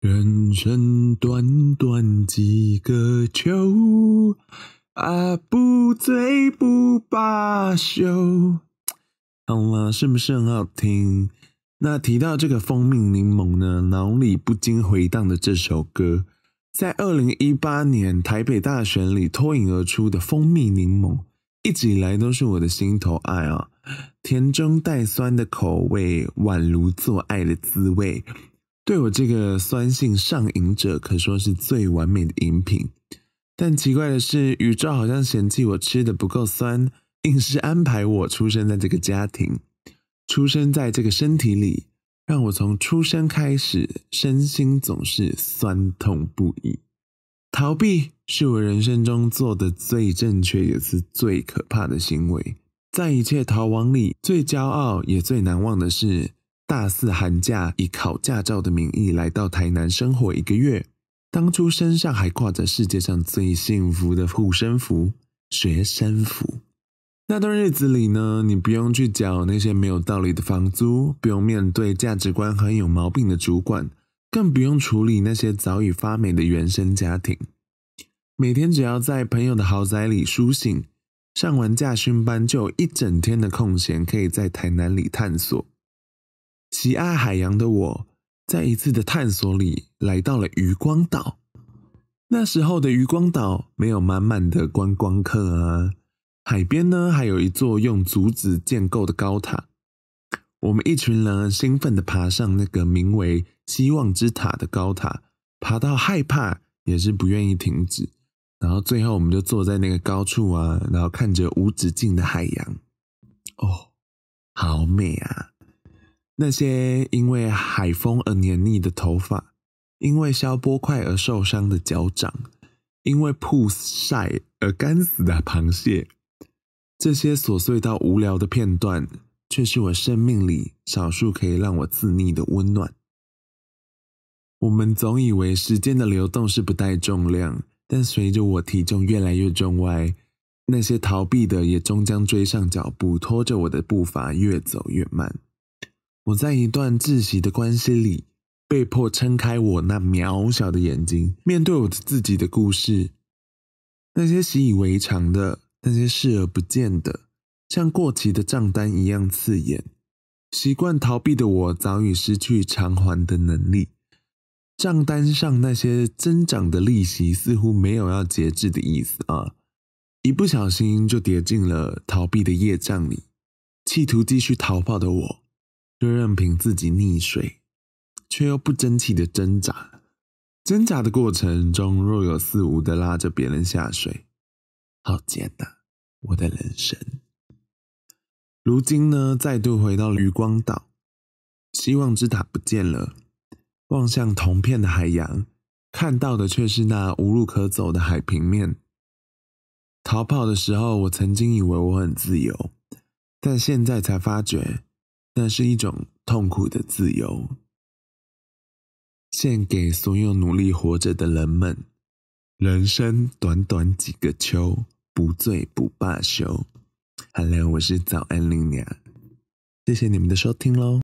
人生短短几个秋，啊，不醉不罢休。好了，是不是很好听？那提到这个蜂蜜柠檬呢，脑里不禁回荡的这首歌，在二零一八年台北大选里脱颖而出的蜂蜜柠檬，一直以来都是我的心头爱啊。甜中带酸的口味，宛如做爱的滋味。对我这个酸性上瘾者，可说是最完美的饮品。但奇怪的是，宇宙好像嫌弃我吃的不够酸，硬是安排我出生在这个家庭，出生在这个身体里，让我从出生开始，身心总是酸痛不已。逃避是我人生中做的最正确也是最可怕的行为。在一切逃亡里，最骄傲也最难忘的是，大四寒假以考驾照的名义来到台南生活一个月。当初身上还挂着世界上最幸福的护身符——学生服。那段日子里呢，你不用去缴那些没有道理的房租，不用面对价值观很有毛病的主管，更不用处理那些早已发霉的原生家庭。每天只要在朋友的豪宅里苏醒。上完驾训班，就有一整天的空闲，可以在台南里探索。喜爱海洋的我，在一次的探索里，来到了渔光岛。那时候的渔光岛没有满满的观光客啊，海边呢还有一座用竹子建构的高塔。我们一群人兴奋地爬上那个名为“希望之塔”的高塔，爬到害怕，也是不愿意停止。然后最后，我们就坐在那个高处啊，然后看着无止境的海洋，哦，好美啊！那些因为海风而黏腻的头发，因为消波块而受伤的脚掌，因为曝晒而干死的螃蟹，这些琐碎到无聊的片段，却是我生命里少数可以让我自溺的温暖。我们总以为时间的流动是不带重量。但随着我体重越来越重歪，那些逃避的也终将追上脚步，拖着我的步伐越走越慢。我在一段窒息的关系里，被迫撑开我那渺小的眼睛，面对我自己的故事。那些习以为常的，那些视而不见的，像过期的账单一样刺眼。习惯逃避的我，早已失去偿还的能力。账单上那些增长的利息似乎没有要节制的意思啊！一不小心就跌进了逃避的业障里，企图继续逃跑的我，就任凭自己溺水，却又不争气的挣扎。挣扎的过程中若有似无的拉着别人下水，好艰难，我的人生。如今呢，再度回到渔光岛，希望之塔不见了。望向同片的海洋，看到的却是那无路可走的海平面。逃跑的时候，我曾经以为我很自由，但现在才发觉，那是一种痛苦的自由。献给所有努力活着的人们，人生短短几个秋，不醉不罢休。好了我是早安林娘，谢谢你们的收听喽。